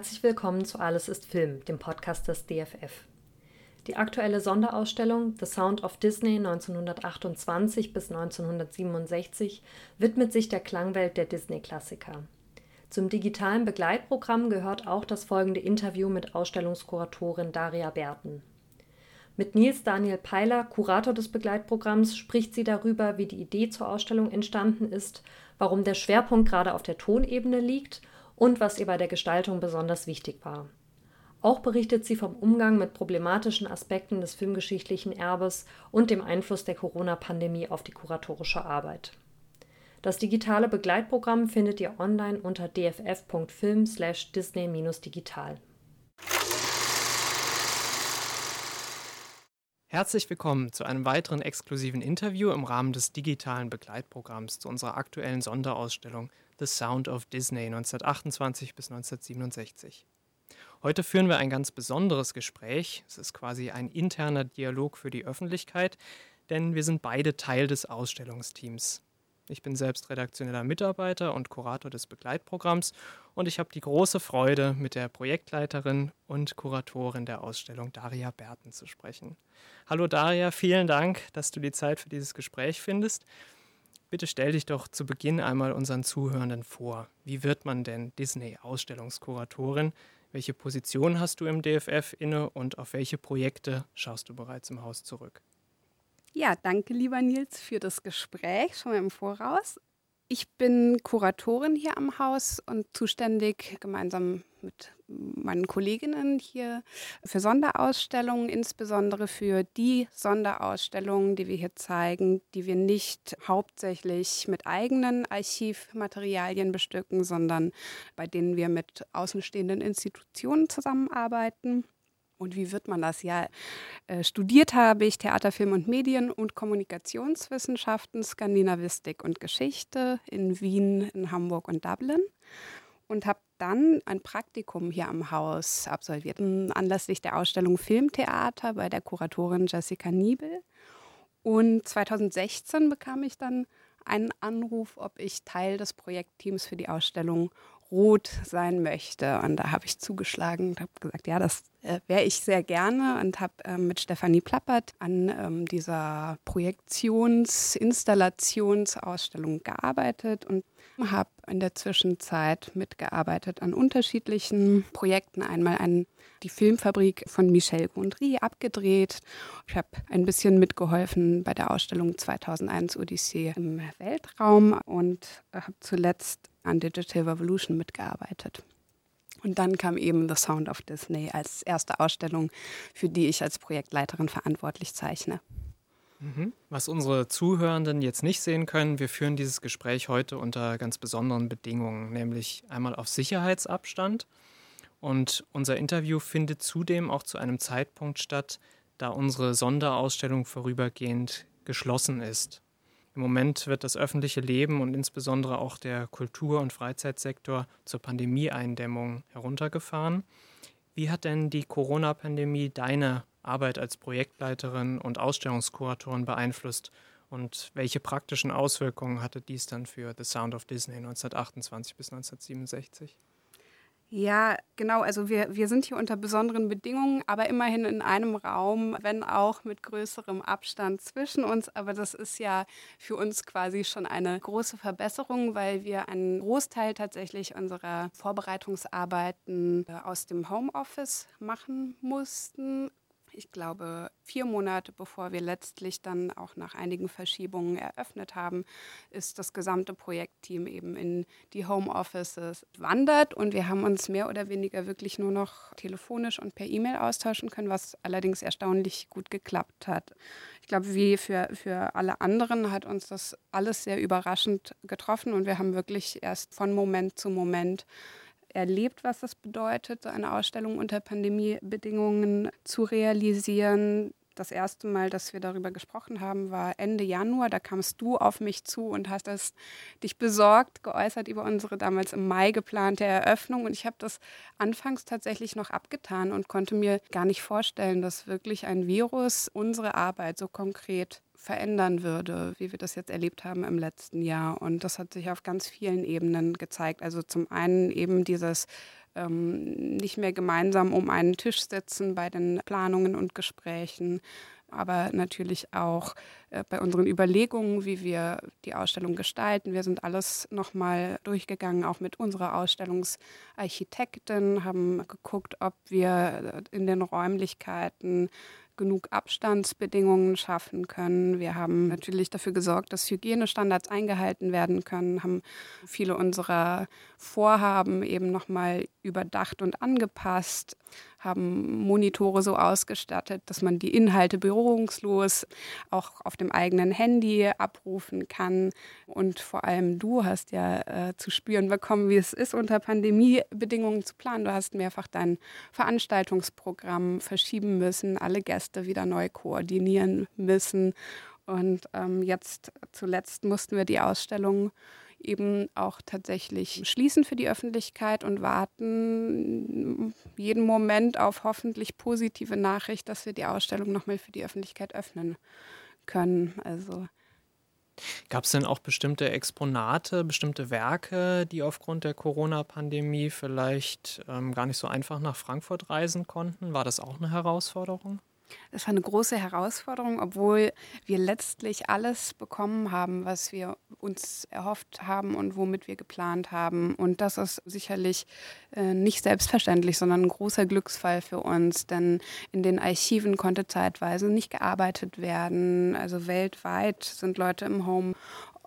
Herzlich willkommen zu Alles ist Film, dem Podcast des DFF. Die aktuelle Sonderausstellung The Sound of Disney 1928 bis 1967 widmet sich der Klangwelt der Disney-Klassiker. Zum digitalen Begleitprogramm gehört auch das folgende Interview mit Ausstellungskuratorin Daria Berten. Mit Nils Daniel Peiler, Kurator des Begleitprogramms, spricht sie darüber, wie die Idee zur Ausstellung entstanden ist, warum der Schwerpunkt gerade auf der Tonebene liegt und was ihr bei der Gestaltung besonders wichtig war. Auch berichtet sie vom Umgang mit problematischen Aspekten des filmgeschichtlichen Erbes und dem Einfluss der Corona-Pandemie auf die kuratorische Arbeit. Das digitale Begleitprogramm findet ihr online unter dff.film/disney-digital. Herzlich willkommen zu einem weiteren exklusiven Interview im Rahmen des digitalen Begleitprogramms zu unserer aktuellen Sonderausstellung The Sound of Disney 1928 bis 1967. Heute führen wir ein ganz besonderes Gespräch. Es ist quasi ein interner Dialog für die Öffentlichkeit, denn wir sind beide Teil des Ausstellungsteams. Ich bin selbst redaktioneller Mitarbeiter und Kurator des Begleitprogramms und ich habe die große Freude, mit der Projektleiterin und Kuratorin der Ausstellung Daria Berten zu sprechen. Hallo Daria, vielen Dank, dass du die Zeit für dieses Gespräch findest. Bitte stell dich doch zu Beginn einmal unseren Zuhörenden vor. Wie wird man denn Disney-Ausstellungskuratorin? Welche Position hast du im DFF inne und auf welche Projekte schaust du bereits im Haus zurück? Ja, danke, lieber Nils, für das Gespräch schon mal im Voraus. Ich bin Kuratorin hier am Haus und zuständig gemeinsam mit meinen Kolleginnen hier für Sonderausstellungen, insbesondere für die Sonderausstellungen, die wir hier zeigen, die wir nicht hauptsächlich mit eigenen Archivmaterialien bestücken, sondern bei denen wir mit außenstehenden Institutionen zusammenarbeiten. Und wie wird man das? Ja, äh, studiert habe ich Theater, Film und Medien und Kommunikationswissenschaften, Skandinavistik und Geschichte in Wien, in Hamburg und Dublin und habe dann ein Praktikum hier am Haus absolviert, anlässlich der Ausstellung Filmtheater bei der Kuratorin Jessica Niebel. Und 2016 bekam ich dann einen Anruf, ob ich Teil des Projektteams für die Ausstellung Rot sein möchte. Und da habe ich zugeschlagen und habe gesagt, ja, das äh, wäre ich sehr gerne und habe ähm, mit Stefanie Plappert an ähm, dieser Projektions-, Installationsausstellung gearbeitet und habe in der Zwischenzeit mitgearbeitet an unterschiedlichen Projekten. Einmal an die Filmfabrik von Michel Gondry abgedreht. Ich habe ein bisschen mitgeholfen bei der Ausstellung 2001 Odyssee im Weltraum und habe zuletzt an Digital Revolution mitgearbeitet. Und dann kam eben The Sound of Disney als erste Ausstellung, für die ich als Projektleiterin verantwortlich zeichne. Mhm. Was unsere Zuhörenden jetzt nicht sehen können, wir führen dieses Gespräch heute unter ganz besonderen Bedingungen, nämlich einmal auf Sicherheitsabstand. Und unser Interview findet zudem auch zu einem Zeitpunkt statt, da unsere Sonderausstellung vorübergehend geschlossen ist. Im Moment wird das öffentliche Leben und insbesondere auch der Kultur- und Freizeitsektor zur Pandemieeindämmung heruntergefahren. Wie hat denn die Corona-Pandemie deine Arbeit als Projektleiterin und Ausstellungskuratorin beeinflusst und welche praktischen Auswirkungen hatte dies dann für The Sound of Disney 1928 bis 1967? Ja, genau. Also wir, wir sind hier unter besonderen Bedingungen, aber immerhin in einem Raum, wenn auch mit größerem Abstand zwischen uns. Aber das ist ja für uns quasi schon eine große Verbesserung, weil wir einen Großteil tatsächlich unserer Vorbereitungsarbeiten äh, aus dem Homeoffice machen mussten ich glaube, vier Monate bevor wir letztlich dann auch nach einigen Verschiebungen eröffnet haben, ist das gesamte Projektteam eben in die Homeoffices wandert und wir haben uns mehr oder weniger wirklich nur noch telefonisch und per E-Mail austauschen können, was allerdings erstaunlich gut geklappt hat. Ich glaube, wie für, für alle anderen hat uns das alles sehr überraschend getroffen und wir haben wirklich erst von Moment zu Moment erlebt, was es bedeutet, so eine Ausstellung unter Pandemiebedingungen zu realisieren. Das erste Mal, dass wir darüber gesprochen haben, war Ende Januar. Da kamst du auf mich zu und hast das, dich besorgt geäußert über unsere damals im Mai geplante Eröffnung. Und ich habe das anfangs tatsächlich noch abgetan und konnte mir gar nicht vorstellen, dass wirklich ein Virus unsere Arbeit so konkret verändern würde, wie wir das jetzt erlebt haben im letzten Jahr. Und das hat sich auf ganz vielen Ebenen gezeigt. Also zum einen eben dieses ähm, nicht mehr gemeinsam um einen Tisch sitzen bei den Planungen und Gesprächen, aber natürlich auch äh, bei unseren Überlegungen, wie wir die Ausstellung gestalten. Wir sind alles nochmal durchgegangen, auch mit unserer Ausstellungsarchitektin, haben geguckt, ob wir in den Räumlichkeiten genug Abstandsbedingungen schaffen können. Wir haben natürlich dafür gesorgt, dass Hygienestandards eingehalten werden können, haben viele unserer Vorhaben eben nochmal überdacht und angepasst, haben Monitore so ausgestattet, dass man die Inhalte berührungslos auch auf dem eigenen Handy abrufen kann. Und vor allem du hast ja äh, zu spüren bekommen, wie es ist, unter Pandemiebedingungen zu planen. Du hast mehrfach dein Veranstaltungsprogramm verschieben müssen, alle Gäste wieder neu koordinieren müssen. Und ähm, jetzt zuletzt mussten wir die Ausstellung eben auch tatsächlich schließen für die Öffentlichkeit und warten jeden Moment auf hoffentlich positive Nachricht, dass wir die Ausstellung nochmal für die Öffentlichkeit öffnen können. Also Gab es denn auch bestimmte Exponate, bestimmte Werke, die aufgrund der Corona-Pandemie vielleicht ähm, gar nicht so einfach nach Frankfurt reisen konnten? War das auch eine Herausforderung? Das war eine große Herausforderung, obwohl wir letztlich alles bekommen haben, was wir uns erhofft haben und womit wir geplant haben. Und das ist sicherlich äh, nicht selbstverständlich, sondern ein großer Glücksfall für uns, denn in den Archiven konnte zeitweise nicht gearbeitet werden. Also weltweit sind Leute im Home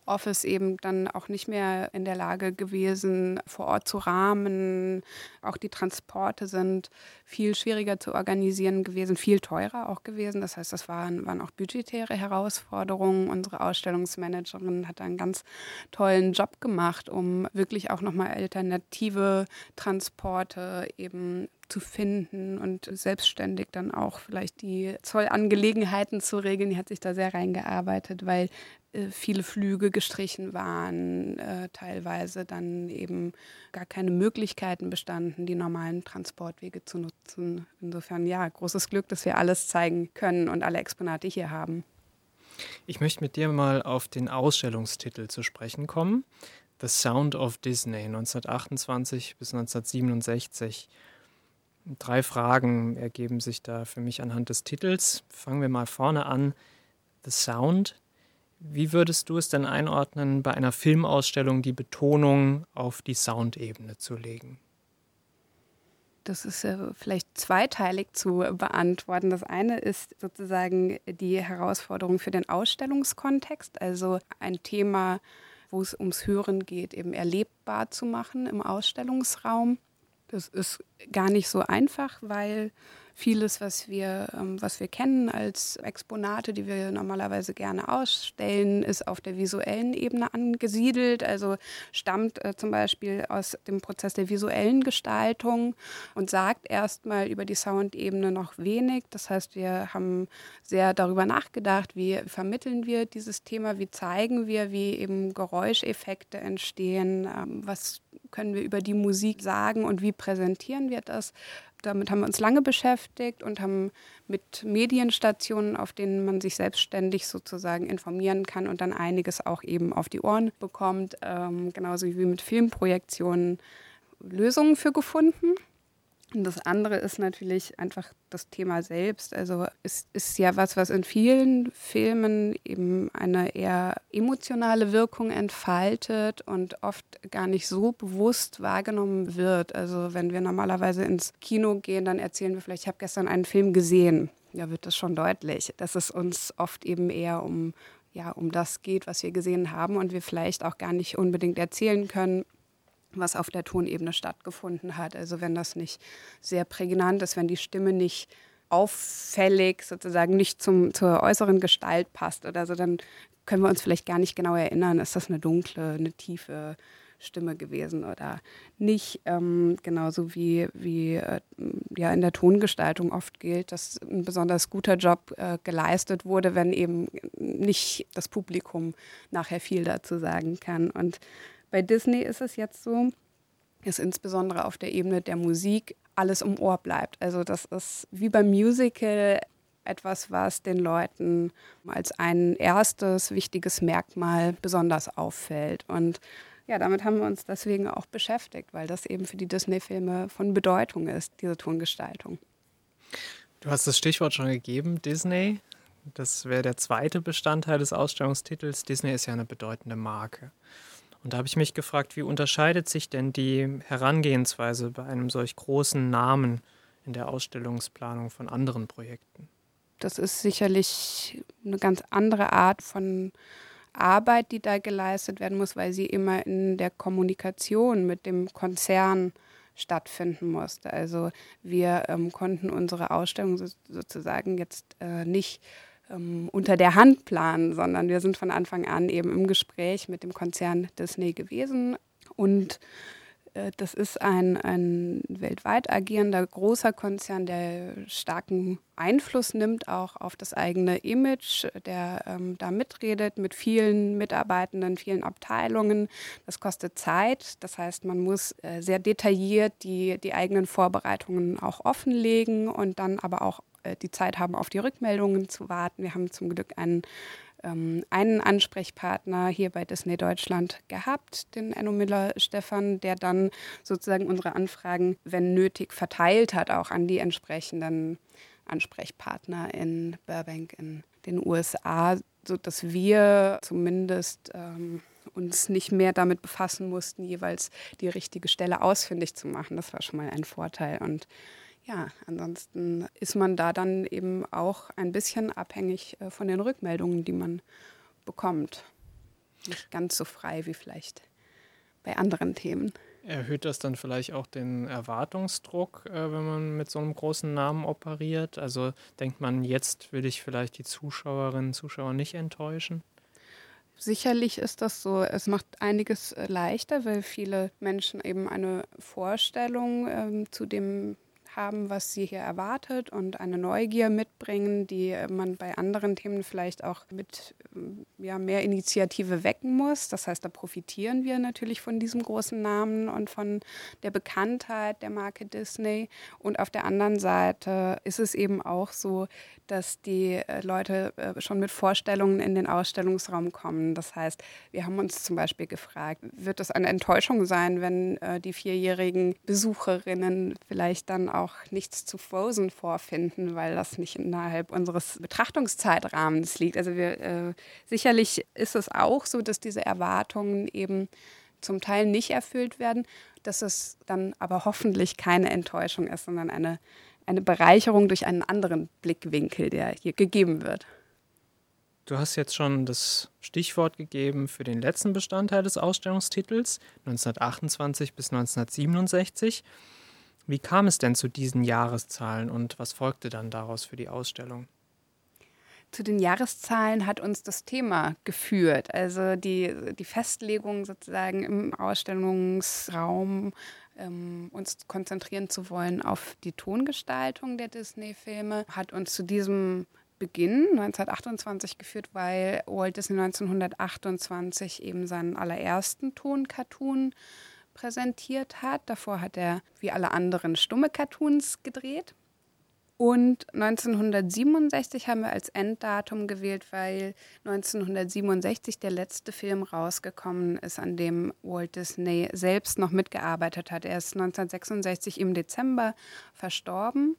Office eben dann auch nicht mehr in der Lage gewesen, vor Ort zu rahmen. Auch die Transporte sind viel schwieriger zu organisieren gewesen, viel teurer auch gewesen. Das heißt, das waren, waren auch budgetäre Herausforderungen. Unsere Ausstellungsmanagerin hat einen ganz tollen Job gemacht, um wirklich auch nochmal alternative Transporte eben zu finden und selbstständig dann auch vielleicht die Zollangelegenheiten zu regeln. Die hat sich da sehr reingearbeitet, weil äh, viele Flüge gestrichen waren, äh, teilweise dann eben gar keine Möglichkeiten bestanden, die normalen Transportwege zu nutzen. Insofern ja, großes Glück, dass wir alles zeigen können und alle Exponate hier haben. Ich möchte mit dir mal auf den Ausstellungstitel zu sprechen kommen. The Sound of Disney 1928 bis 1967. Drei Fragen ergeben sich da für mich anhand des Titels. Fangen wir mal vorne an. The Sound wie würdest du es denn einordnen, bei einer Filmausstellung die Betonung auf die Soundebene zu legen? Das ist äh, vielleicht zweiteilig zu beantworten. Das eine ist sozusagen die Herausforderung für den Ausstellungskontext, also ein Thema, wo es ums Hören geht, eben erlebbar zu machen im Ausstellungsraum. Das ist gar nicht so einfach, weil vieles, was wir, ähm, was wir kennen als Exponate, die wir normalerweise gerne ausstellen, ist auf der visuellen Ebene angesiedelt. Also stammt äh, zum Beispiel aus dem Prozess der visuellen Gestaltung und sagt erstmal über die Soundebene noch wenig. Das heißt, wir haben sehr darüber nachgedacht, wie vermitteln wir dieses Thema, wie zeigen wir, wie eben Geräuscheffekte entstehen, ähm, was können wir über die Musik sagen und wie präsentieren wir das damit haben wir uns lange beschäftigt und haben mit Medienstationen, auf denen man sich selbstständig sozusagen informieren kann und dann einiges auch eben auf die Ohren bekommt, ähm, genauso wie mit Filmprojektionen Lösungen für gefunden. Und das andere ist natürlich einfach das Thema selbst. Also es ist ja was, was in vielen Filmen eben eine eher emotionale Wirkung entfaltet und oft gar nicht so bewusst wahrgenommen wird. Also wenn wir normalerweise ins Kino gehen, dann erzählen wir vielleicht, ich habe gestern einen Film gesehen. Ja, wird das schon deutlich, dass es uns oft eben eher um ja, um das geht, was wir gesehen haben und wir vielleicht auch gar nicht unbedingt erzählen können, was auf der Tonebene stattgefunden hat. Also wenn das nicht sehr prägnant ist, wenn die Stimme nicht auffällig sozusagen nicht zum, zur äußeren Gestalt passt oder so, dann können wir uns vielleicht gar nicht genau erinnern, ist das eine dunkle, eine tiefe Stimme gewesen oder nicht. Ähm, genauso wie, wie äh, ja in der Tongestaltung oft gilt, dass ein besonders guter Job äh, geleistet wurde, wenn eben nicht das Publikum nachher viel dazu sagen kann. Und bei Disney ist es jetzt so, dass insbesondere auf der Ebene der Musik alles um Ohr bleibt. Also das ist wie beim Musical etwas, was den Leuten als ein erstes wichtiges Merkmal besonders auffällt. Und ja, damit haben wir uns deswegen auch beschäftigt, weil das eben für die Disney-Filme von Bedeutung ist, diese Tongestaltung. Du hast das Stichwort schon gegeben, Disney. Das wäre der zweite Bestandteil des Ausstellungstitels. Disney ist ja eine bedeutende Marke. Und da habe ich mich gefragt, wie unterscheidet sich denn die Herangehensweise bei einem solch großen Namen in der Ausstellungsplanung von anderen Projekten? Das ist sicherlich eine ganz andere Art von Arbeit, die da geleistet werden muss, weil sie immer in der Kommunikation mit dem Konzern stattfinden musste. Also wir ähm, konnten unsere Ausstellung so, sozusagen jetzt äh, nicht ähm, unter der Hand planen, sondern wir sind von Anfang an eben im Gespräch mit dem Konzern Disney gewesen und äh, das ist ein, ein weltweit agierender großer Konzern, der starken Einfluss nimmt auch auf das eigene Image, der ähm, da mitredet mit vielen Mitarbeitenden, vielen Abteilungen. Das kostet Zeit. Das heißt, man muss äh, sehr detailliert die, die eigenen Vorbereitungen auch offenlegen und dann aber auch äh, die Zeit haben, auf die Rückmeldungen zu warten. Wir haben zum Glück einen ähm, einen Ansprechpartner hier bei Disney Deutschland gehabt, den Enno Miller Stefan, der dann sozusagen unsere Anfragen, wenn nötig, verteilt hat, auch an die entsprechenden Ansprechpartner in Burbank in den USA, sodass wir zumindest ähm, uns nicht mehr damit befassen mussten, jeweils die richtige Stelle ausfindig zu machen. Das war schon mal ein Vorteil. Und ja, ansonsten ist man da dann eben auch ein bisschen abhängig äh, von den Rückmeldungen, die man bekommt. Nicht ganz so frei wie vielleicht bei anderen Themen. Erhöht das dann vielleicht auch den Erwartungsdruck, äh, wenn man mit so einem großen Namen operiert? Also denkt man, jetzt will ich vielleicht die Zuschauerinnen und Zuschauer nicht enttäuschen? Sicherlich ist das so. Es macht einiges äh, leichter, weil viele Menschen eben eine Vorstellung ähm, zu dem haben, was sie hier erwartet und eine Neugier mitbringen, die man bei anderen Themen vielleicht auch mit ja, mehr Initiative wecken muss. Das heißt, da profitieren wir natürlich von diesem großen Namen und von der Bekanntheit der Marke Disney. Und auf der anderen Seite ist es eben auch so, dass die äh, Leute äh, schon mit Vorstellungen in den Ausstellungsraum kommen. Das heißt, wir haben uns zum Beispiel gefragt, wird es eine Enttäuschung sein, wenn äh, die vierjährigen Besucherinnen vielleicht dann auch nichts zu Frozen vorfinden, weil das nicht innerhalb unseres Betrachtungszeitrahmens liegt. Also wir, sicherlich ist es auch so, dass diese Erwartungen eben zum Teil nicht erfüllt werden, dass es dann aber hoffentlich keine Enttäuschung ist, sondern eine eine Bereicherung durch einen anderen Blickwinkel, der hier gegeben wird. Du hast jetzt schon das Stichwort gegeben für den letzten Bestandteil des Ausstellungstitels, 1928 bis 1967. Wie kam es denn zu diesen Jahreszahlen und was folgte dann daraus für die Ausstellung? Zu den Jahreszahlen hat uns das Thema geführt. Also die, die Festlegung sozusagen im Ausstellungsraum ähm, uns konzentrieren zu wollen auf die Tongestaltung der Disney-Filme, hat uns zu diesem Beginn 1928 geführt, weil Walt Disney 1928 eben seinen allerersten Ton-Cartoon präsentiert hat. Davor hat er wie alle anderen stumme Cartoons gedreht. Und 1967 haben wir als Enddatum gewählt, weil 1967 der letzte Film rausgekommen ist, an dem Walt Disney selbst noch mitgearbeitet hat. Er ist 1966 im Dezember verstorben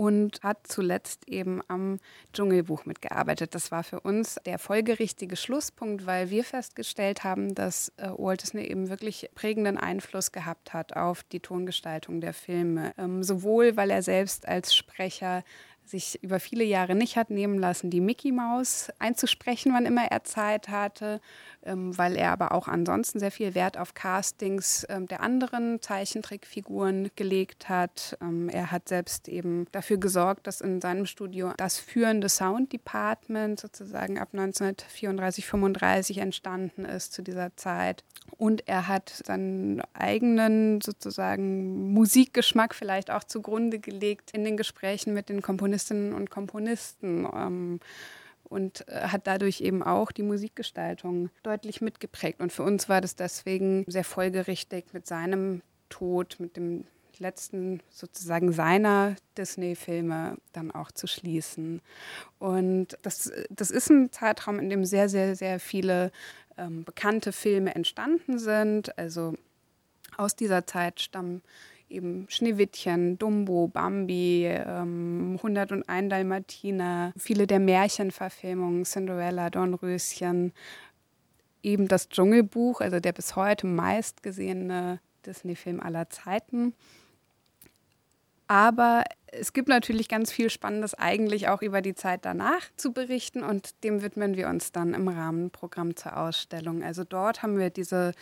und hat zuletzt eben am Dschungelbuch mitgearbeitet. Das war für uns der folgerichtige Schlusspunkt, weil wir festgestellt haben, dass äh, Walt Disney eben wirklich prägenden Einfluss gehabt hat auf die Tongestaltung der Filme. Ähm, sowohl, weil er selbst als Sprecher sich über viele Jahre nicht hat nehmen lassen, die Mickey Maus einzusprechen, wann immer er Zeit hatte, ähm, weil er aber auch ansonsten sehr viel Wert auf Castings ähm, der anderen Zeichentrickfiguren gelegt hat. Ähm, er hat selbst eben dafür gesorgt, dass in seinem Studio das führende Sound Department sozusagen ab 1934, 35 entstanden ist zu dieser Zeit. Und er hat seinen eigenen sozusagen Musikgeschmack vielleicht auch zugrunde gelegt in den Gesprächen mit den Komponistinnen und Komponisten. Ähm, und äh, hat dadurch eben auch die Musikgestaltung deutlich mitgeprägt. Und für uns war das deswegen sehr folgerichtig mit seinem Tod, mit dem letzten sozusagen seiner Disney-Filme dann auch zu schließen. Und das, das ist ein Zeitraum, in dem sehr, sehr, sehr viele ähm, bekannte Filme entstanden sind. Also aus dieser Zeit stammen eben Schneewittchen, Dumbo, Bambi, ähm, 101 Dalmatiner, viele der Märchenverfilmungen, Cinderella, Dornröschen, eben das Dschungelbuch, also der bis heute meistgesehene Disney-Film aller Zeiten. Aber es gibt natürlich ganz viel Spannendes eigentlich auch über die Zeit danach zu berichten und dem widmen wir uns dann im Rahmenprogramm zur Ausstellung. Also dort haben wir diese,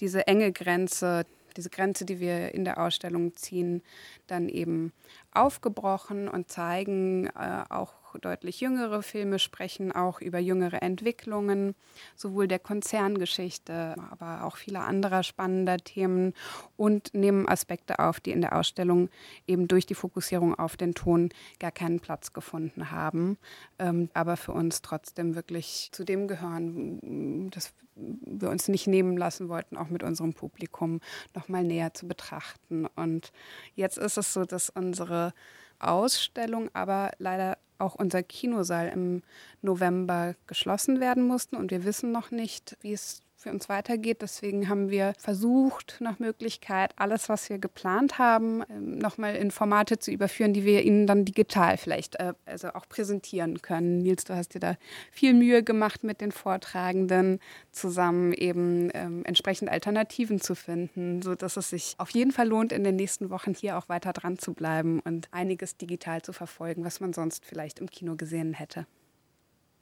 diese enge Grenze diese Grenze, die wir in der Ausstellung ziehen, dann eben aufgebrochen und zeigen äh, auch deutlich jüngere Filme, sprechen auch über jüngere Entwicklungen, sowohl der Konzerngeschichte, aber auch vieler anderer spannender Themen und nehmen Aspekte auf, die in der Ausstellung eben durch die Fokussierung auf den Ton gar keinen Platz gefunden haben, ähm, aber für uns trotzdem wirklich zu dem gehören, dass wir uns nicht nehmen lassen wollten, auch mit unserem Publikum noch mal näher zu betrachten. Und jetzt ist es so, dass unsere Ausstellung, aber leider auch unser Kinosaal im November geschlossen werden mussten. Und wir wissen noch nicht, wie es für uns weitergeht. Deswegen haben wir versucht, nach Möglichkeit, alles, was wir geplant haben, ähm, nochmal in Formate zu überführen, die wir Ihnen dann digital vielleicht äh, also auch präsentieren können. Nils, du hast dir da viel Mühe gemacht mit den Vortragenden, zusammen eben ähm, entsprechend Alternativen zu finden, sodass es sich auf jeden Fall lohnt, in den nächsten Wochen hier auch weiter dran zu bleiben und einiges digital zu verfolgen, was man sonst vielleicht im Kino gesehen hätte.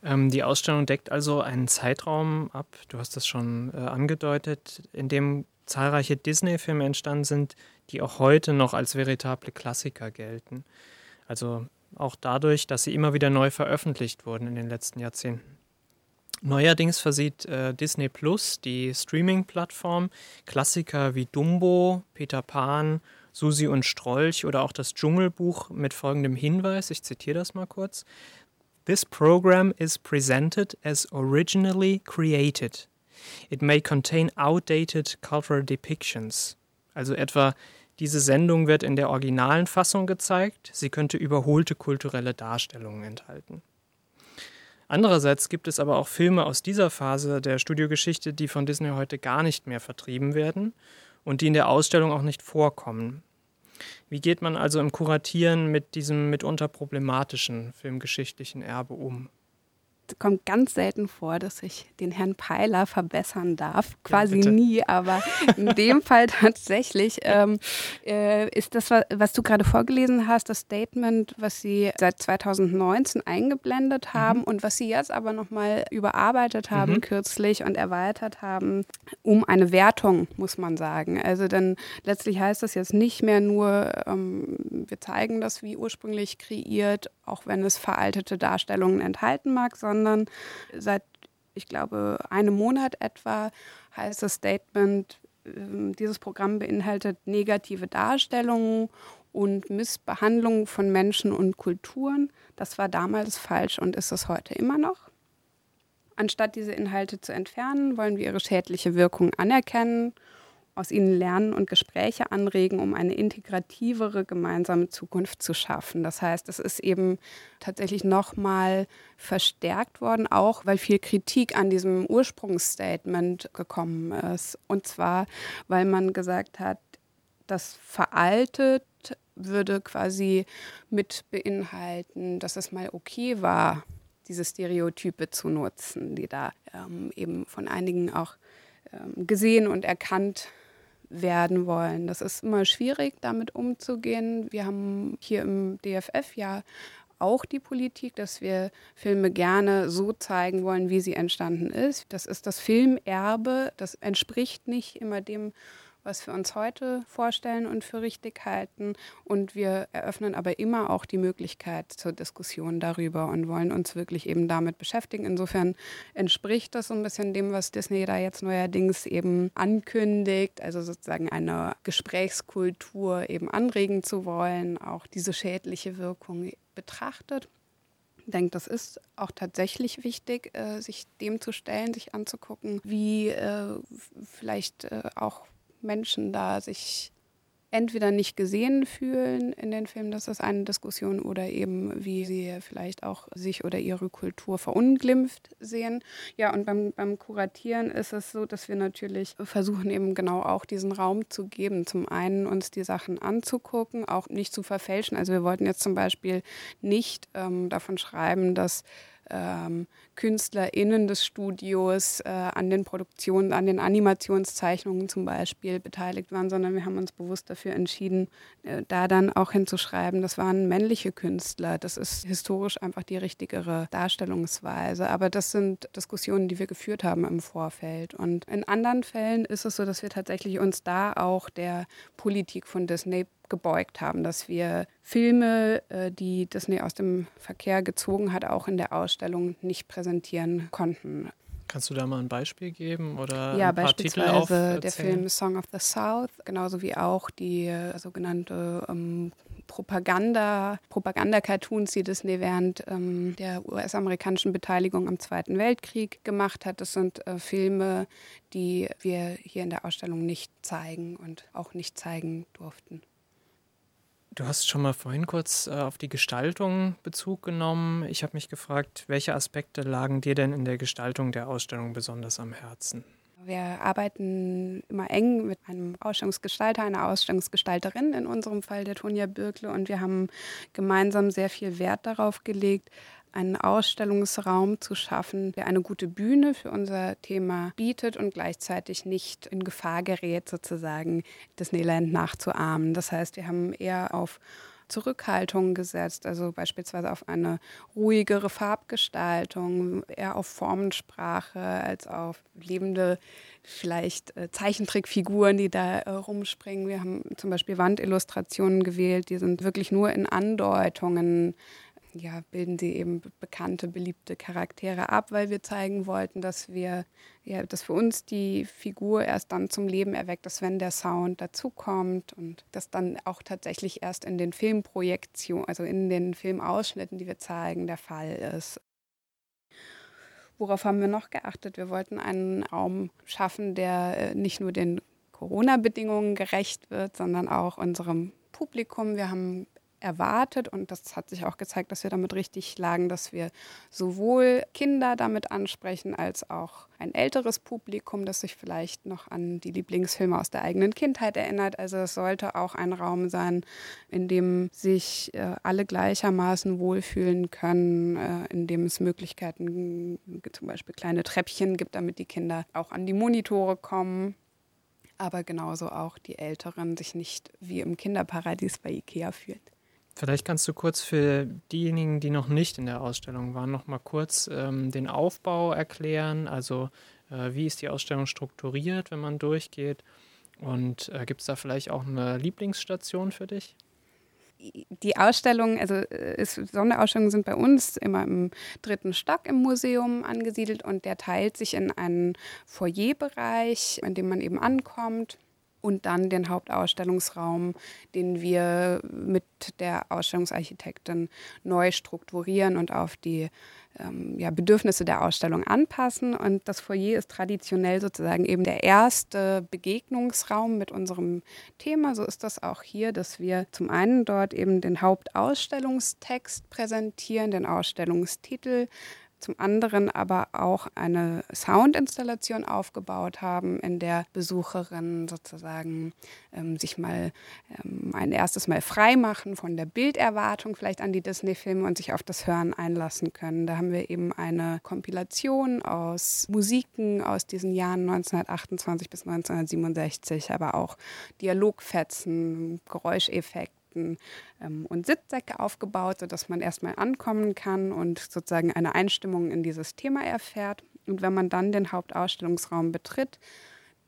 Ähm, die Ausstellung deckt also einen Zeitraum ab, du hast das schon äh, angedeutet, in dem zahlreiche Disney-Filme entstanden sind, die auch heute noch als veritable Klassiker gelten. Also auch dadurch, dass sie immer wieder neu veröffentlicht wurden in den letzten Jahrzehnten. Neuerdings versieht äh, Disney Plus, die Streaming-Plattform, Klassiker wie Dumbo, Peter Pan, Susi und Strolch oder auch das Dschungelbuch mit folgendem Hinweis, ich zitiere das mal kurz. This program is presented as originally created. It may contain outdated cultural depictions. Also etwa, diese Sendung wird in der originalen Fassung gezeigt, sie könnte überholte kulturelle Darstellungen enthalten. Andererseits gibt es aber auch Filme aus dieser Phase der Studiogeschichte, die von Disney heute gar nicht mehr vertrieben werden und die in der Ausstellung auch nicht vorkommen. Wie geht man also im Kuratieren mit diesem mitunter problematischen filmgeschichtlichen Erbe um? Es kommt ganz selten vor, dass ich den Herrn Peiler verbessern darf. Quasi ja, nie, aber in dem Fall tatsächlich ähm, äh, ist das, was du gerade vorgelesen hast, das Statement, was Sie seit 2019 eingeblendet mhm. haben mhm. und was Sie jetzt aber nochmal überarbeitet haben mhm. kürzlich und erweitert haben, um eine Wertung, muss man sagen. Also dann letztlich heißt das jetzt nicht mehr nur, ähm, wir zeigen das wie ursprünglich kreiert, auch wenn es veraltete Darstellungen enthalten mag, sondern sondern seit, ich glaube, einem Monat etwa heißt das Statement, ähm, dieses Programm beinhaltet negative Darstellungen und Missbehandlung von Menschen und Kulturen. Das war damals falsch und ist es heute immer noch. Anstatt diese Inhalte zu entfernen, wollen wir ihre schädliche Wirkung anerkennen aus ihnen lernen und Gespräche anregen, um eine integrativere gemeinsame Zukunft zu schaffen. Das heißt, es ist eben tatsächlich nochmal verstärkt worden, auch weil viel Kritik an diesem Ursprungsstatement gekommen ist. Und zwar, weil man gesagt hat, das veraltet würde quasi mit beinhalten, dass es mal okay war, diese Stereotype zu nutzen, die da ähm, eben von einigen auch ähm, gesehen und erkannt werden wollen. Das ist immer schwierig, damit umzugehen. Wir haben hier im DFF ja auch die Politik, dass wir Filme gerne so zeigen wollen, wie sie entstanden ist. Das ist das Filmerbe. Das entspricht nicht immer dem, was wir uns heute vorstellen und für richtig halten. Und wir eröffnen aber immer auch die Möglichkeit zur Diskussion darüber und wollen uns wirklich eben damit beschäftigen. Insofern entspricht das so ein bisschen dem, was Disney da jetzt neuerdings eben ankündigt, also sozusagen eine Gesprächskultur eben anregen zu wollen, auch diese schädliche Wirkung betrachtet. Ich denke, das ist auch tatsächlich wichtig, äh, sich dem zu stellen, sich anzugucken, wie äh, vielleicht äh, auch Menschen da sich entweder nicht gesehen fühlen in den Filmen, das ist eine Diskussion, oder eben wie sie vielleicht auch sich oder ihre Kultur verunglimpft sehen. Ja, und beim, beim Kuratieren ist es so, dass wir natürlich versuchen, eben genau auch diesen Raum zu geben. Zum einen uns die Sachen anzugucken, auch nicht zu verfälschen. Also wir wollten jetzt zum Beispiel nicht ähm, davon schreiben, dass ähm, KünstlerInnen des Studios äh, an den Produktionen, an den Animationszeichnungen zum Beispiel beteiligt waren, sondern wir haben uns bewusst dafür entschieden, äh, da dann auch hinzuschreiben, das waren männliche Künstler. Das ist historisch einfach die richtigere Darstellungsweise. Aber das sind Diskussionen, die wir geführt haben im Vorfeld. Und in anderen Fällen ist es so, dass wir tatsächlich uns da auch der Politik von Disney gebeugt haben, dass wir Filme, äh, die Disney aus dem Verkehr gezogen hat, auch in der Ausstellung nicht präsentieren konnten. Kannst du da mal ein Beispiel geben oder ja, ein paar beispielsweise der Film Song of the South, genauso wie auch die äh, sogenannte ähm, Propaganda, Propaganda-Cartoons, die Disney während ähm, der US-amerikanischen Beteiligung am Zweiten Weltkrieg gemacht hat. Das sind äh, Filme, die wir hier in der Ausstellung nicht zeigen und auch nicht zeigen durften. Du hast schon mal vorhin kurz äh, auf die Gestaltung Bezug genommen. Ich habe mich gefragt, welche Aspekte lagen dir denn in der Gestaltung der Ausstellung besonders am Herzen? Wir arbeiten immer eng mit einem Ausstellungsgestalter, einer Ausstellungsgestalterin, in unserem Fall der Tonja Birkle, und wir haben gemeinsam sehr viel Wert darauf gelegt, einen Ausstellungsraum zu schaffen, der eine gute Bühne für unser Thema bietet und gleichzeitig nicht in Gefahr gerät, sozusagen Disneyland nachzuahmen. Das heißt, wir haben eher auf Zurückhaltung gesetzt, also beispielsweise auf eine ruhigere Farbgestaltung, eher auf Formensprache als auf lebende, vielleicht äh, Zeichentrickfiguren, die da äh, rumspringen. Wir haben zum Beispiel Wandillustrationen gewählt, die sind wirklich nur in Andeutungen ja, bilden sie eben bekannte, beliebte Charaktere ab, weil wir zeigen wollten, dass wir, ja, dass für uns die Figur erst dann zum Leben erweckt ist, wenn der Sound dazukommt und das dann auch tatsächlich erst in den Filmprojektionen, also in den Filmausschnitten, die wir zeigen, der Fall ist. Worauf haben wir noch geachtet? Wir wollten einen Raum schaffen, der äh, nicht nur den Corona-Bedingungen gerecht wird, sondern auch unserem Publikum. Wir haben erwartet und das hat sich auch gezeigt, dass wir damit richtig lagen, dass wir sowohl Kinder damit ansprechen als auch ein älteres Publikum, das sich vielleicht noch an die Lieblingsfilme aus der eigenen Kindheit erinnert. Also es sollte auch ein Raum sein, in dem sich äh, alle gleichermaßen wohlfühlen können, äh, in dem es Möglichkeiten, zum Beispiel kleine Treppchen gibt, damit die Kinder auch an die Monitore kommen aber genauso auch die Älteren sich nicht wie im Kinderparadies bei Ikea fühlen. Vielleicht kannst du kurz für diejenigen, die noch nicht in der Ausstellung waren, noch mal kurz ähm, den Aufbau erklären. Also äh, wie ist die Ausstellung strukturiert, wenn man durchgeht? Und äh, gibt es da vielleicht auch eine Lieblingsstation für dich? Die Ausstellung, also äh, ist, Sonderausstellungen sind bei uns immer im dritten Stock im Museum angesiedelt und der teilt sich in einen Foyerbereich, in dem man eben ankommt und dann den Hauptausstellungsraum, den wir mit der Ausstellungsarchitektin neu strukturieren und auf die ähm, ja, Bedürfnisse der Ausstellung anpassen. Und das Foyer ist traditionell sozusagen eben der erste Begegnungsraum mit unserem Thema. So ist das auch hier, dass wir zum einen dort eben den Hauptausstellungstext präsentieren, den Ausstellungstitel, zum anderen aber auch eine Soundinstallation aufgebaut haben, in der Besucherinnen sozusagen ähm, sich mal ähm, ein erstes Mal frei machen von der Bilderwartung vielleicht an die Disney-Filme und sich auf das Hören einlassen können. Da haben wir eben eine Kompilation aus Musiken aus diesen Jahren 1928 bis 1967, aber auch Dialogfetzen, Geräuscheffekte Toiletten ähm, und Sitzsäcke aufgebaut, sodass man erstmal ankommen kann und sozusagen eine Einstimmung in dieses Thema erfährt. Und wenn man dann den Hauptausstellungsraum betritt,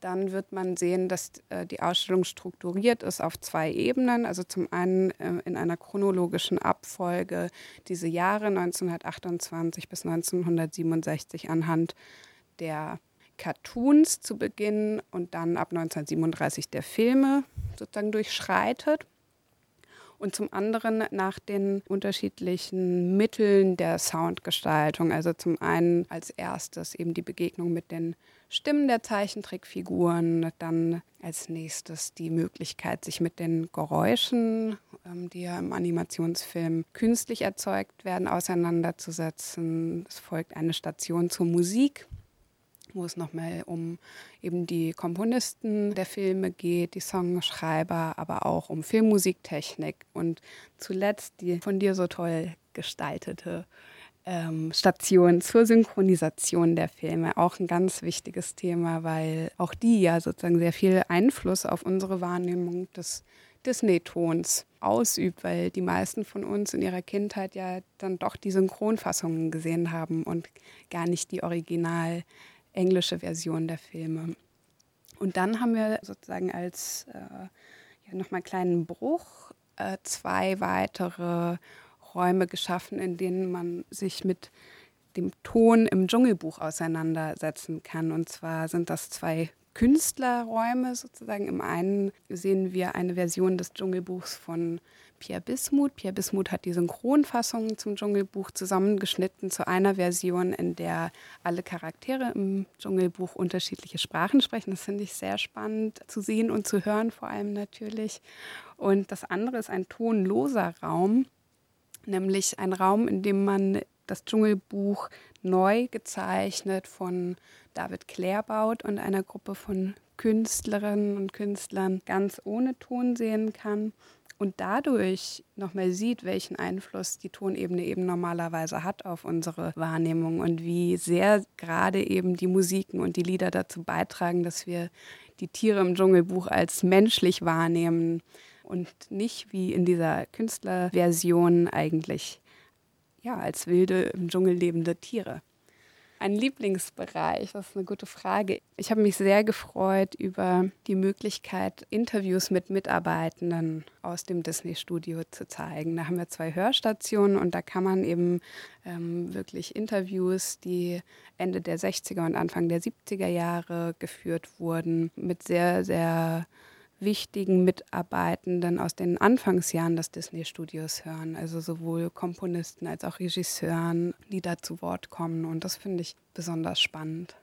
dann wird man sehen, dass äh, die Ausstellung strukturiert ist auf zwei Ebenen. Also zum einen äh, in einer chronologischen Abfolge diese Jahre 1928 bis 1967 anhand der Cartoons zu Beginn und dann ab 1937 der Filme sozusagen durchschreitet. Und zum anderen nach den unterschiedlichen Mitteln der Soundgestaltung. Also zum einen als erstes eben die Begegnung mit den Stimmen der Zeichentrickfiguren, dann als nächstes die Möglichkeit, sich mit den Geräuschen, ähm, die ja im Animationsfilm künstlich erzeugt werden, auseinanderzusetzen. Es folgt eine Station zur Musik wo es nochmal um eben die Komponisten der Filme geht, die Songschreiber, aber auch um Filmmusiktechnik und zuletzt die von dir so toll gestaltete ähm, Station zur Synchronisation der Filme. Auch ein ganz wichtiges Thema, weil auch die ja sozusagen sehr viel Einfluss auf unsere Wahrnehmung des Disney-Tons ausübt, weil die meisten von uns in ihrer Kindheit ja dann doch die Synchronfassungen gesehen haben und gar nicht die original englische Version der Filme. Und dann haben wir sozusagen als äh, ja, nochmal kleinen Bruch äh, zwei weitere Räume geschaffen, in denen man sich mit dem Ton im Dschungelbuch auseinandersetzen kann. Und zwar sind das zwei Künstlerräume sozusagen. Im einen sehen wir eine Version des Dschungelbuchs von Pierre Bismuth. Pierre Bismuth hat die Synchronfassung zum Dschungelbuch zusammengeschnitten zu einer Version, in der alle Charaktere im Dschungelbuch unterschiedliche Sprachen sprechen. Das finde ich sehr spannend zu sehen und zu hören, vor allem natürlich. Und das andere ist ein tonloser Raum, nämlich ein Raum, in dem man das Dschungelbuch neu gezeichnet von David Clare baut und einer Gruppe von Künstlerinnen und Künstlern ganz ohne Ton sehen kann und dadurch nochmal sieht, welchen Einfluss die Tonebene eben normalerweise hat auf unsere Wahrnehmung und wie sehr gerade eben die Musiken und die Lieder dazu beitragen, dass wir die Tiere im Dschungelbuch als menschlich wahrnehmen und nicht wie in dieser Künstlerversion eigentlich ja als wilde im Dschungel lebende Tiere. Ein Lieblingsbereich, das ist eine gute Frage. Ich habe mich sehr gefreut über die Möglichkeit, Interviews mit Mitarbeitenden aus dem Disney-Studio zu zeigen. Da haben wir zwei Hörstationen und da kann man eben ähm, wirklich Interviews, die Ende der 60er und Anfang der 70er Jahre geführt wurden, mit sehr, sehr wichtigen Mitarbeitenden aus den Anfangsjahren des Disney-Studios hören. Also sowohl Komponisten als auch Regisseuren, die da zu Wort kommen. Und das finde ich besonders spannend.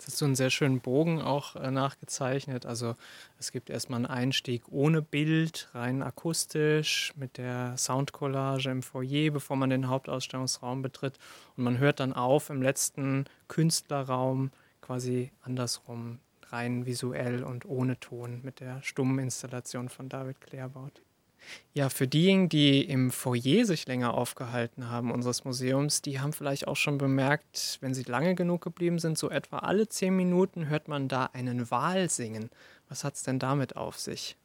Jetzt hast du einen sehr schönen Bogen auch äh, nachgezeichnet. Also es gibt erstmal einen Einstieg ohne Bild, rein akustisch, mit der Soundcollage im Foyer, bevor man den Hauptausstellungsraum betritt. Und man hört dann auf im letzten Künstlerraum quasi andersrum rein visuell und ohne Ton mit der stummen Installation von David Claerbaut. Ja, für diejenigen, die im Foyer sich länger aufgehalten haben unseres Museums, die haben vielleicht auch schon bemerkt, wenn sie lange genug geblieben sind, so etwa alle zehn Minuten hört man da einen Wal singen. Was hat es denn damit auf sich?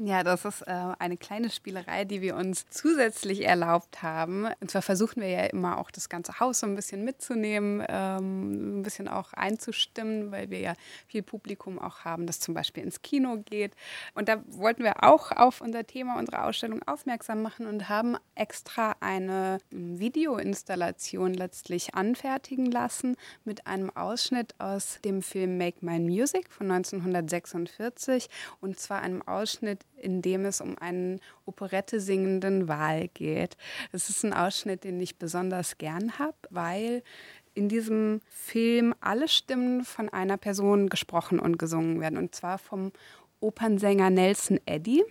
Ja, das ist äh, eine kleine Spielerei, die wir uns zusätzlich erlaubt haben. Und zwar versuchen wir ja immer auch das ganze Haus so ein bisschen mitzunehmen, ähm, ein bisschen auch einzustimmen, weil wir ja viel Publikum auch haben, das zum Beispiel ins Kino geht. Und da wollten wir auch auf unser Thema unserer Ausstellung aufmerksam machen und haben extra eine ähm, Videoinstallation letztlich anfertigen lassen mit einem Ausschnitt aus dem Film Make My Music von 1946 und zwar einem Ausschnitt in dem es um einen Operette singenden Wal geht. Es ist ein Ausschnitt, den ich besonders gern habe, weil in diesem Film alle Stimmen von einer Person gesprochen und gesungen werden. Und zwar vom Opernsänger Nelson Eddy,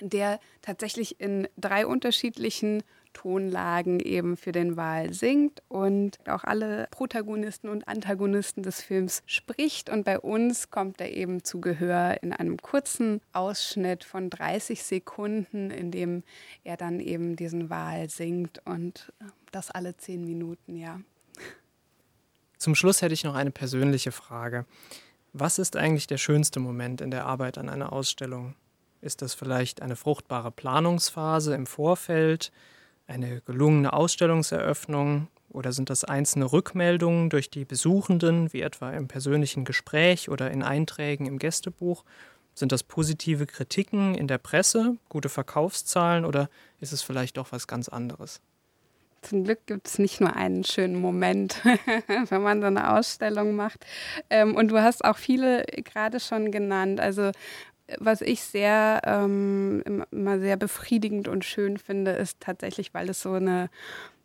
der tatsächlich in drei unterschiedlichen Tonlagen eben für den Wal singt und auch alle Protagonisten und Antagonisten des Films spricht. Und bei uns kommt er eben zu Gehör in einem kurzen Ausschnitt von 30 Sekunden, in dem er dann eben diesen Wal singt und äh, das alle zehn Minuten, ja. Zum Schluss hätte ich noch eine persönliche Frage. Was ist eigentlich der schönste Moment in der Arbeit an einer Ausstellung? Ist das vielleicht eine fruchtbare Planungsphase im Vorfeld? Eine gelungene Ausstellungseröffnung oder sind das einzelne Rückmeldungen durch die Besuchenden, wie etwa im persönlichen Gespräch oder in Einträgen im Gästebuch? Sind das positive Kritiken in der Presse, gute Verkaufszahlen oder ist es vielleicht doch was ganz anderes? Zum Glück gibt es nicht nur einen schönen Moment, wenn man so eine Ausstellung macht. Ähm, und du hast auch viele gerade schon genannt. Also was ich sehr ähm, immer sehr befriedigend und schön finde, ist tatsächlich, weil es so eine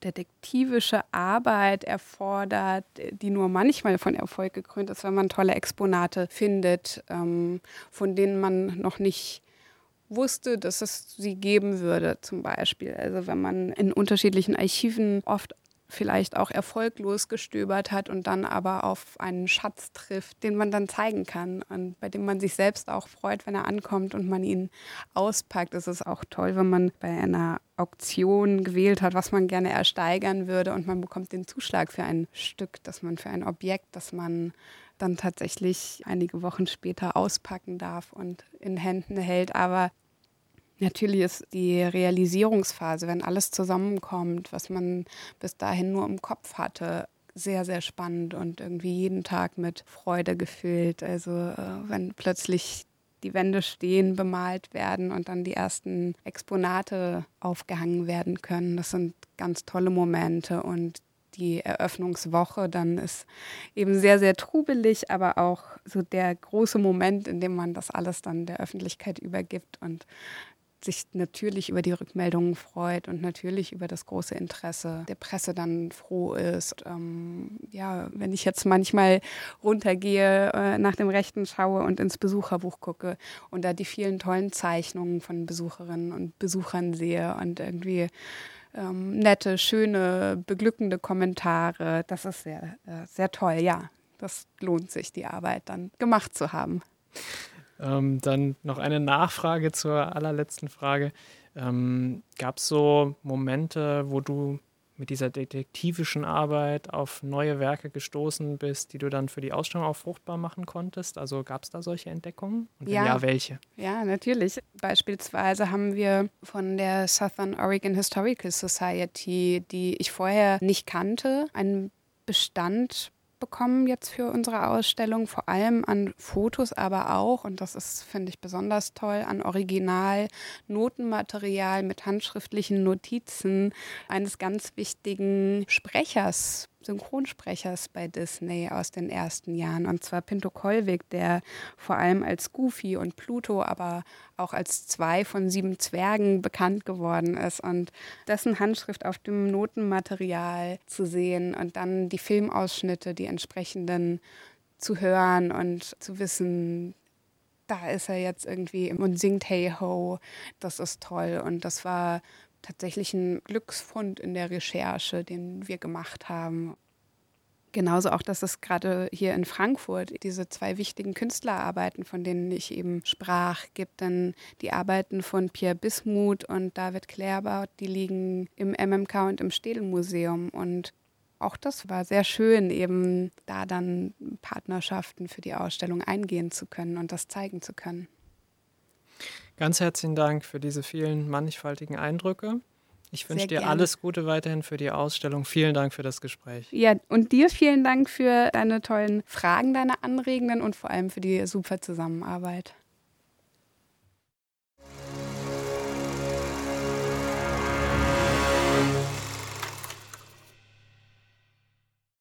detektivische Arbeit erfordert, die nur manchmal von Erfolg gekrönt ist, wenn man tolle Exponate findet, ähm, von denen man noch nicht wusste, dass es sie geben würde, zum Beispiel. Also wenn man in unterschiedlichen Archiven oft vielleicht auch erfolglos gestöbert hat und dann aber auf einen Schatz trifft, den man dann zeigen kann und bei dem man sich selbst auch freut, wenn er ankommt und man ihn auspackt. Es ist auch toll, wenn man bei einer Auktion gewählt hat, was man gerne ersteigern würde und man bekommt den Zuschlag für ein Stück, das man für ein Objekt, das man dann tatsächlich einige Wochen später auspacken darf und in Händen hält. Aber Natürlich ist die Realisierungsphase, wenn alles zusammenkommt, was man bis dahin nur im Kopf hatte, sehr, sehr spannend und irgendwie jeden Tag mit Freude gefüllt. Also äh, wenn plötzlich die Wände stehen, bemalt werden und dann die ersten Exponate aufgehangen werden können. Das sind ganz tolle Momente und die Eröffnungswoche dann ist eben sehr, sehr trubelig, aber auch so der große Moment, in dem man das alles dann der Öffentlichkeit übergibt und sich natürlich über die Rückmeldungen freut und natürlich über das große Interesse der Presse dann froh ist. Ähm, ja, wenn ich jetzt manchmal runtergehe, äh, nach dem Rechten schaue und ins Besucherbuch gucke und da die vielen tollen Zeichnungen von Besucherinnen und Besuchern sehe und irgendwie ähm, nette, schöne, beglückende Kommentare, das ist sehr, äh, sehr toll. Ja, das lohnt sich, die Arbeit dann gemacht zu haben. Ähm, dann noch eine Nachfrage zur allerletzten Frage. Ähm, Gab es so Momente, wo du mit dieser detektivischen Arbeit auf neue Werke gestoßen bist, die du dann für die Ausstellung auch fruchtbar machen konntest? Also gab es da solche Entdeckungen? Und ja. ja, welche? Ja, natürlich. Beispielsweise haben wir von der Southern Oregon Historical Society, die ich vorher nicht kannte, einen Bestand bekommen jetzt für unsere Ausstellung, vor allem an Fotos, aber auch, und das ist, finde ich, besonders toll, an Original-Notenmaterial mit handschriftlichen Notizen eines ganz wichtigen Sprechers Synchronsprechers bei Disney aus den ersten Jahren. Und zwar Pinto Kolvig, der vor allem als Goofy und Pluto, aber auch als zwei von sieben Zwergen bekannt geworden ist. Und dessen Handschrift auf dem Notenmaterial zu sehen und dann die Filmausschnitte, die entsprechenden zu hören und zu wissen, da ist er jetzt irgendwie und singt Hey Ho, das ist toll. Und das war tatsächlich ein Glücksfund in der Recherche, den wir gemacht haben. Genauso auch, dass es gerade hier in Frankfurt diese zwei wichtigen Künstlerarbeiten, von denen ich eben sprach, gibt. Denn die Arbeiten von Pierre Bismuth und David Klerbaut, die liegen im MMK und im Städelmuseum. Und auch das war sehr schön, eben da dann Partnerschaften für die Ausstellung eingehen zu können und das zeigen zu können. Ganz herzlichen Dank für diese vielen mannigfaltigen Eindrücke. Ich wünsche dir alles Gute weiterhin für die Ausstellung. Vielen Dank für das Gespräch. Ja, und dir vielen Dank für deine tollen Fragen, deine anregenden und vor allem für die super Zusammenarbeit.